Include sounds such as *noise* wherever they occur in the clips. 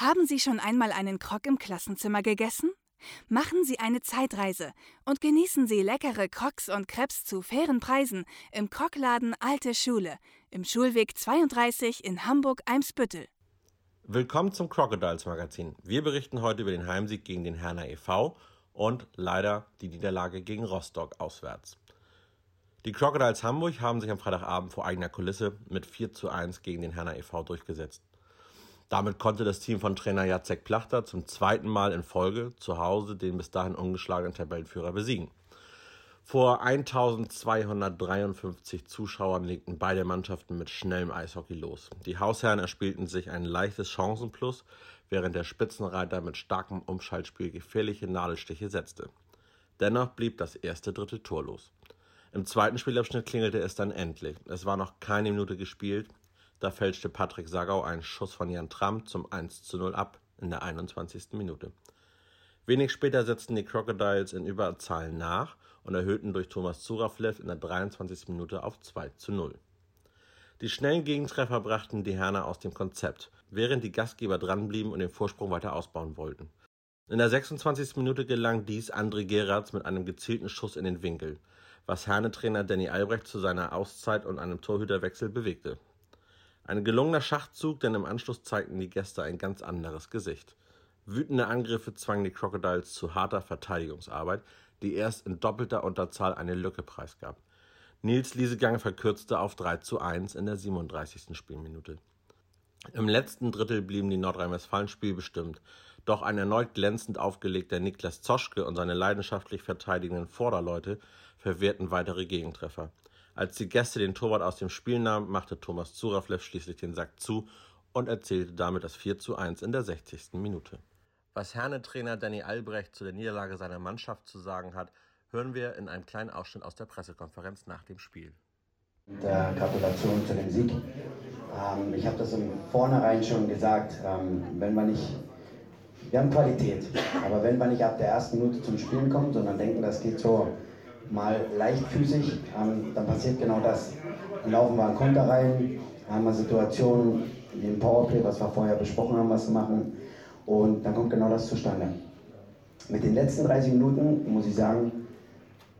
Haben Sie schon einmal einen Krog im Klassenzimmer gegessen? Machen Sie eine Zeitreise und genießen Sie leckere Crocs und Crepes zu fairen Preisen im Krogladen Alte Schule im Schulweg 32 in Hamburg-Eimsbüttel. Willkommen zum Crocodiles Magazin. Wir berichten heute über den Heimsieg gegen den Herner e.V. und leider die Niederlage gegen Rostock auswärts. Die Crocodiles Hamburg haben sich am Freitagabend vor eigener Kulisse mit 4 zu 1 gegen den Herner e.V. durchgesetzt. Damit konnte das Team von Trainer Jacek Plachter zum zweiten Mal in Folge zu Hause den bis dahin ungeschlagenen Tabellenführer besiegen. Vor 1253 Zuschauern legten beide Mannschaften mit schnellem Eishockey los. Die Hausherren erspielten sich ein leichtes Chancenplus, während der Spitzenreiter mit starkem Umschaltspiel gefährliche Nadelstiche setzte. Dennoch blieb das erste Drittel torlos. Im zweiten Spielabschnitt klingelte es dann endlich. Es war noch keine Minute gespielt, da fälschte Patrick Sagau einen Schuss von Jan Tramm zum 1 zu 0 ab in der 21. Minute. Wenig später setzten die Crocodiles in Überzahl nach und erhöhten durch Thomas Zuraflev in der 23. Minute auf 2 zu 0. Die schnellen Gegentreffer brachten die Herner aus dem Konzept, während die Gastgeber dranblieben und den Vorsprung weiter ausbauen wollten. In der 26. Minute gelang dies André Geratz mit einem gezielten Schuss in den Winkel, was Herne-Trainer Danny Albrecht zu seiner Auszeit und einem Torhüterwechsel bewegte. Ein gelungener Schachzug, denn im Anschluss zeigten die Gäste ein ganz anderes Gesicht. Wütende Angriffe zwangen die Crocodiles zu harter Verteidigungsarbeit, die erst in doppelter Unterzahl eine Lücke preisgab. Nils Liesegang verkürzte auf 3 zu 1 in der 37. Spielminute. Im letzten Drittel blieben die Nordrhein-Westfalen spielbestimmt, doch ein erneut glänzend aufgelegter Niklas Zoschke und seine leidenschaftlich verteidigenden Vorderleute verwehrten weitere Gegentreffer. Als die Gäste den Torwart aus dem Spiel nahmen, machte Thomas Zuraflev schließlich den Sack zu und erzielte damit das 4 zu 1 in der 60. Minute. Was Herne-Trainer Danny Albrecht zu der Niederlage seiner Mannschaft zu sagen hat, hören wir in einem kleinen Ausschnitt aus der Pressekonferenz nach dem Spiel. Der Gratulation zu dem Sieg. Ähm, ich habe das im Vornherein schon gesagt, ähm, wenn man nicht, wir haben Qualität, aber wenn man nicht ab der ersten Minute zum Spielen kommt, sondern denken, das geht so mal leichtfüßig, ähm, dann passiert genau das. Dann laufen wir an Konter rein, haben wir Situationen wie im Powerplay, was wir vorher besprochen haben, was wir machen. Und dann kommt genau das zustande. Mit den letzten 30 Minuten, muss ich sagen,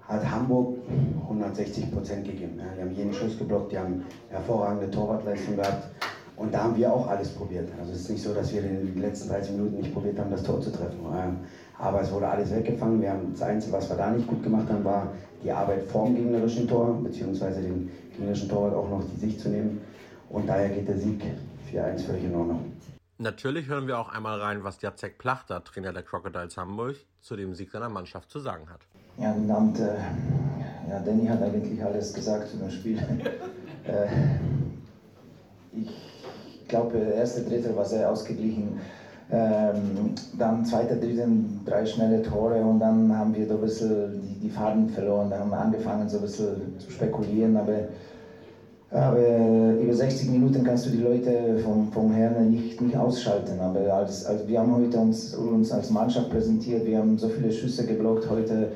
hat Hamburg 160 Prozent gegeben. Ja, die haben jeden Schuss geblockt, die haben hervorragende Torwartleistung gehabt. Und da haben wir auch alles probiert. Also es ist nicht so, dass wir in den letzten 30 Minuten nicht probiert haben, das Tor zu treffen. Aber es wurde alles weggefangen. Wir haben das Einzige, was wir da nicht gut gemacht haben, war die Arbeit vorm gegnerischen Tor, beziehungsweise den gegnerischen Torwart auch noch die Sicht zu nehmen. Und daher geht der Sieg 4-1 völlig in Ordnung. Natürlich hören wir auch einmal rein, was Jacek Plachter, Trainer der Crocodiles Hamburg, zu dem Sieg seiner Mannschaft zu sagen hat. Ja, guten Abend. Äh, ja, Danny hat eigentlich alles gesagt zu dem Spiel. *laughs* Äh, ich glaube, erste Drittel war sehr ausgeglichen. Ähm, dann zweiter, dritter, drei schnelle Tore und dann haben wir so ein bisschen die, die Faden verloren. Da haben wir angefangen, so ein bisschen zu spekulieren, aber, aber über 60 Minuten kannst du die Leute vom, vom Herrn nicht, nicht ausschalten. Aber als, also wir haben heute uns, uns als Mannschaft präsentiert, wir haben so viele Schüsse geblockt heute.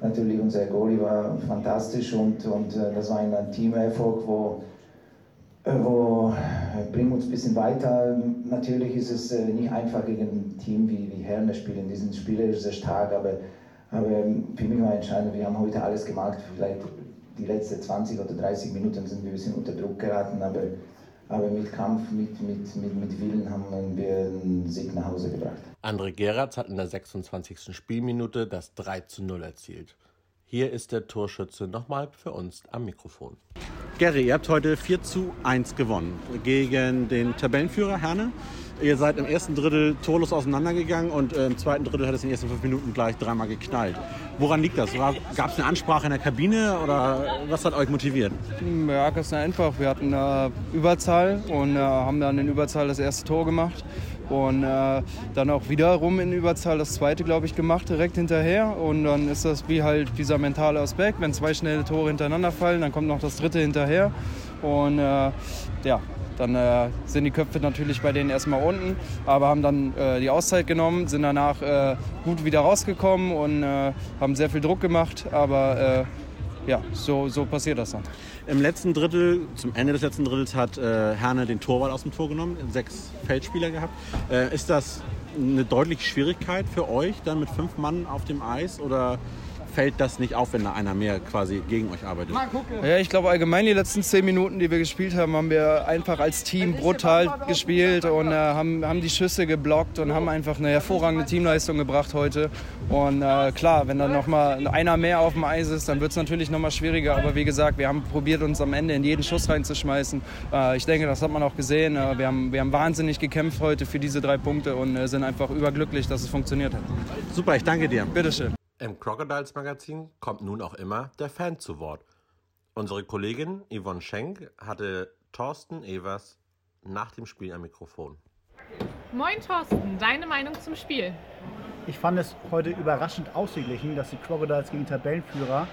Natürlich unser Goalie war fantastisch und, und äh, das war ein Teamerfolg, wo wo äh, bringen uns ein bisschen weiter. Natürlich ist es äh, nicht einfach gegen ein Team wie, wie Herne spielen. Die sind spielerisch sehr stark, aber, aber für mich war entscheidend, wir haben heute alles gemacht. Vielleicht die letzten 20 oder 30 Minuten sind wir ein bisschen unter Druck geraten, aber, aber mit Kampf, mit, mit, mit, mit Willen haben wir einen Sieg nach Hause gebracht. André Geratz hat in der 26. Spielminute das 3 zu 0 erzielt. Hier ist der Torschütze nochmal für uns am Mikrofon. Gary, ihr habt heute 4 zu 1 gewonnen gegen den Tabellenführer Herne. Ihr seid im ersten Drittel torlos auseinandergegangen und äh, im zweiten Drittel hat es in den ersten fünf Minuten gleich dreimal geknallt. Woran liegt das? Gab es eine Ansprache in der Kabine oder was hat euch motiviert? Ja, ganz einfach. Wir hatten eine Überzahl und äh, haben dann in Überzahl das erste Tor gemacht. Und äh, dann auch wiederum in Überzahl das zweite, glaube ich, gemacht, direkt hinterher. Und dann ist das wie halt dieser mentale Aspekt. Wenn zwei schnelle Tore hintereinander fallen, dann kommt noch das dritte hinterher. Und äh, ja, dann äh, sind die Köpfe natürlich bei denen erstmal unten, aber haben dann äh, die Auszeit genommen, sind danach äh, gut wieder rausgekommen und äh, haben sehr viel Druck gemacht. Aber ja, so, so passiert das dann. Im letzten Drittel, zum Ende des letzten Drittels, hat äh, Herne den Torwart aus dem Tor genommen, sechs Feldspieler gehabt. Äh, ist das eine deutliche Schwierigkeit für euch, dann mit fünf Mann auf dem Eis? Oder fällt das nicht auf, wenn da einer mehr quasi gegen euch arbeitet? Ja, ich glaube allgemein die letzten zehn Minuten, die wir gespielt haben, haben wir einfach als Team brutal gespielt und äh, haben, haben die Schüsse geblockt und haben einfach eine hervorragende Teamleistung gebracht heute. Und äh, klar, wenn dann nochmal einer mehr auf dem Eis ist, dann wird es natürlich nochmal schwieriger. Aber wie gesagt, wir haben probiert, uns am Ende in jeden Schuss reinzuschmeißen. Äh, ich denke, das hat man auch gesehen. Äh, wir, haben, wir haben wahnsinnig gekämpft heute für diese drei Punkte und äh, sind einfach überglücklich, dass es funktioniert hat. Super, ich danke dir. Bitteschön. Im Crocodiles Magazin kommt nun auch immer der Fan zu Wort. Unsere Kollegin Yvonne Schenk hatte Thorsten Evers nach dem Spiel am Mikrofon. Moin Thorsten, deine Meinung zum Spiel? Ich fand es heute überraschend ausgeglichen, dass die Crocodiles gegen Tabellenführer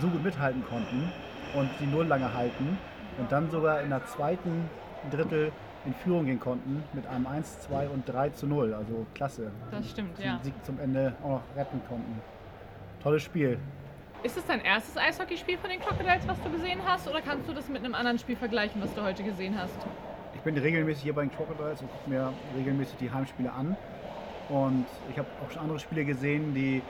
so gut mithalten konnten und die Null lange halten und dann sogar in der zweiten Drittel in Führung gehen konnten mit einem 1, 2 und 3 zu 0. Also klasse. Das stimmt, Den ja. Sieg zum Ende auch noch retten konnten. Tolles Spiel. Ist es dein erstes Eishockeyspiel von den Crocodiles, was du gesehen hast, oder kannst du das mit einem anderen Spiel vergleichen, was du heute gesehen hast? Ich bin regelmäßig hier bei den Crocodiles und gucke mir regelmäßig die Heimspiele an. Und ich habe auch schon andere Spiele gesehen, die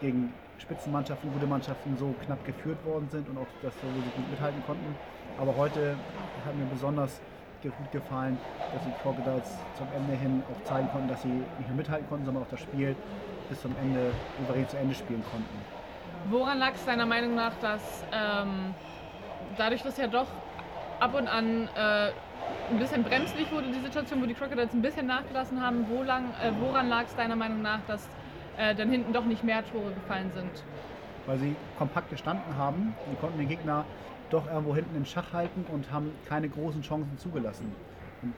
gegen Spitzenmannschaften, gute Mannschaften so knapp geführt worden sind und auch das so gut mithalten konnten. Aber heute hat mir besonders gut gefallen, dass die Crocodiles zum Ende hin auch zeigen konnten, dass sie nicht nur mithalten konnten, sondern auch das Spiel bis zum Ende souverän zu Ende spielen konnten. Woran lag es deiner Meinung nach, dass ähm, dadurch, dass ja doch ab und an äh, ein bisschen bremslich wurde, die Situation, wo die Crocodiles ein bisschen nachgelassen haben, wo lang, äh, woran lag es deiner Meinung nach, dass äh, dann hinten doch nicht mehr Tore gefallen sind? weil sie kompakt gestanden haben und konnten den Gegner doch irgendwo hinten im Schach halten und haben keine großen Chancen zugelassen. Und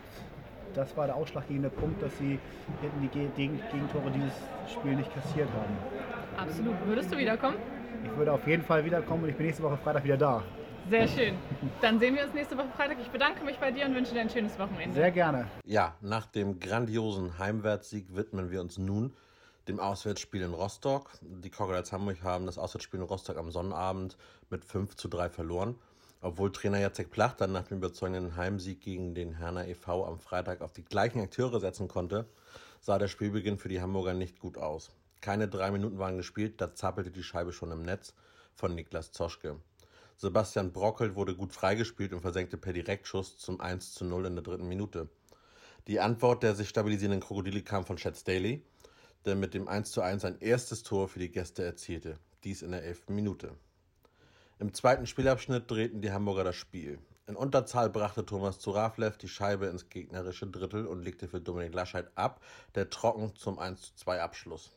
das war der ausschlaggebende Punkt, dass sie hinten die Ge- Gegen- Gegentore dieses Spiel nicht kassiert haben. Absolut. Würdest du wiederkommen? Ich würde auf jeden Fall wiederkommen und ich bin nächste Woche Freitag wieder da. Sehr schön. Dann sehen wir uns nächste Woche Freitag. Ich bedanke mich bei dir und wünsche dir ein schönes Wochenende. Sehr gerne. Ja, nach dem grandiosen Heimwärtssieg widmen wir uns nun dem Auswärtsspiel in Rostock. Die Crocodiles Hamburg haben das Auswärtsspiel in Rostock am Sonnabend mit 5 zu 3 verloren. Obwohl Trainer Jacek Plach dann nach dem überzeugenden Heimsieg gegen den Herner e.V. am Freitag auf die gleichen Akteure setzen konnte, sah der Spielbeginn für die Hamburger nicht gut aus. Keine drei Minuten waren gespielt, da zappelte die Scheibe schon im Netz von Niklas Zoschke. Sebastian Brockelt wurde gut freigespielt und versenkte per Direktschuss zum 1 zu 0 in der dritten Minute. Die Antwort der sich stabilisierenden Krokodile kam von Chad Staley, der mit dem 1 zu 1 ein erstes Tor für die Gäste erzielte, dies in der elften Minute. Im zweiten Spielabschnitt drehten die Hamburger das Spiel. In Unterzahl brachte Thomas Zuraflev die Scheibe ins gegnerische Drittel und legte für Dominik Laschet ab, der trocken zum 1 zu 2 Abschluss.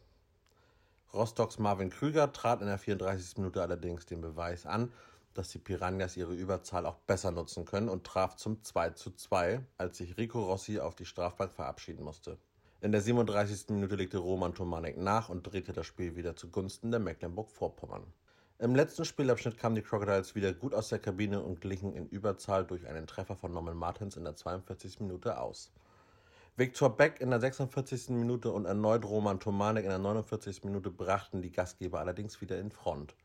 Rostocks Marvin Krüger trat in der 34. Minute allerdings den Beweis an, dass die Piranhas ihre Überzahl auch besser nutzen können und traf zum 2 zu 2, als sich Rico Rossi auf die Strafbank verabschieden musste. In der 37. Minute legte Roman Tomanek nach und drehte das Spiel wieder zugunsten der Mecklenburg-Vorpommern. Im letzten Spielabschnitt kamen die Crocodiles wieder gut aus der Kabine und glichen in Überzahl durch einen Treffer von Norman Martins in der 42. Minute aus. Viktor Beck in der 46. Minute und erneut Roman Tomanek in der 49. Minute brachten die Gastgeber allerdings wieder in Front.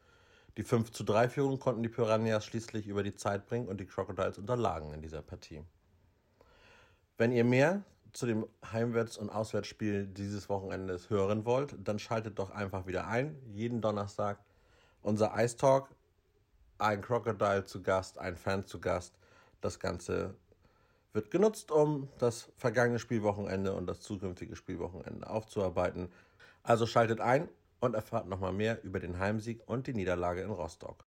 Die 5 zu 3 Führung konnten die Piranhas schließlich über die Zeit bringen und die Crocodiles unterlagen in dieser Partie. Wenn ihr mehr zu dem Heimwärts- und Auswärtsspiel dieses Wochenendes hören wollt, dann schaltet doch einfach wieder ein. Jeden Donnerstag unser Ice Talk. Ein Crocodile zu Gast, ein Fan zu Gast. Das Ganze wird genutzt, um das vergangene Spielwochenende und das zukünftige Spielwochenende aufzuarbeiten. Also schaltet ein und erfahrt nochmal mehr über den Heimsieg und die Niederlage in Rostock.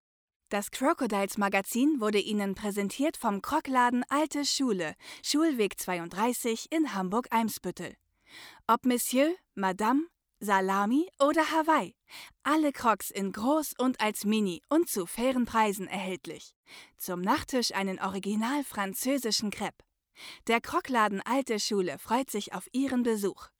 Das Crocodiles Magazin wurde Ihnen präsentiert vom Krockladen Alte Schule, Schulweg 32 in Hamburg-Eimsbüttel. Ob Monsieur, Madame, Salami oder Hawaii. Alle Crocs in groß und als Mini und zu fairen Preisen erhältlich. Zum Nachtisch einen original französischen Crepe. Der Krockladen Alte Schule freut sich auf Ihren Besuch.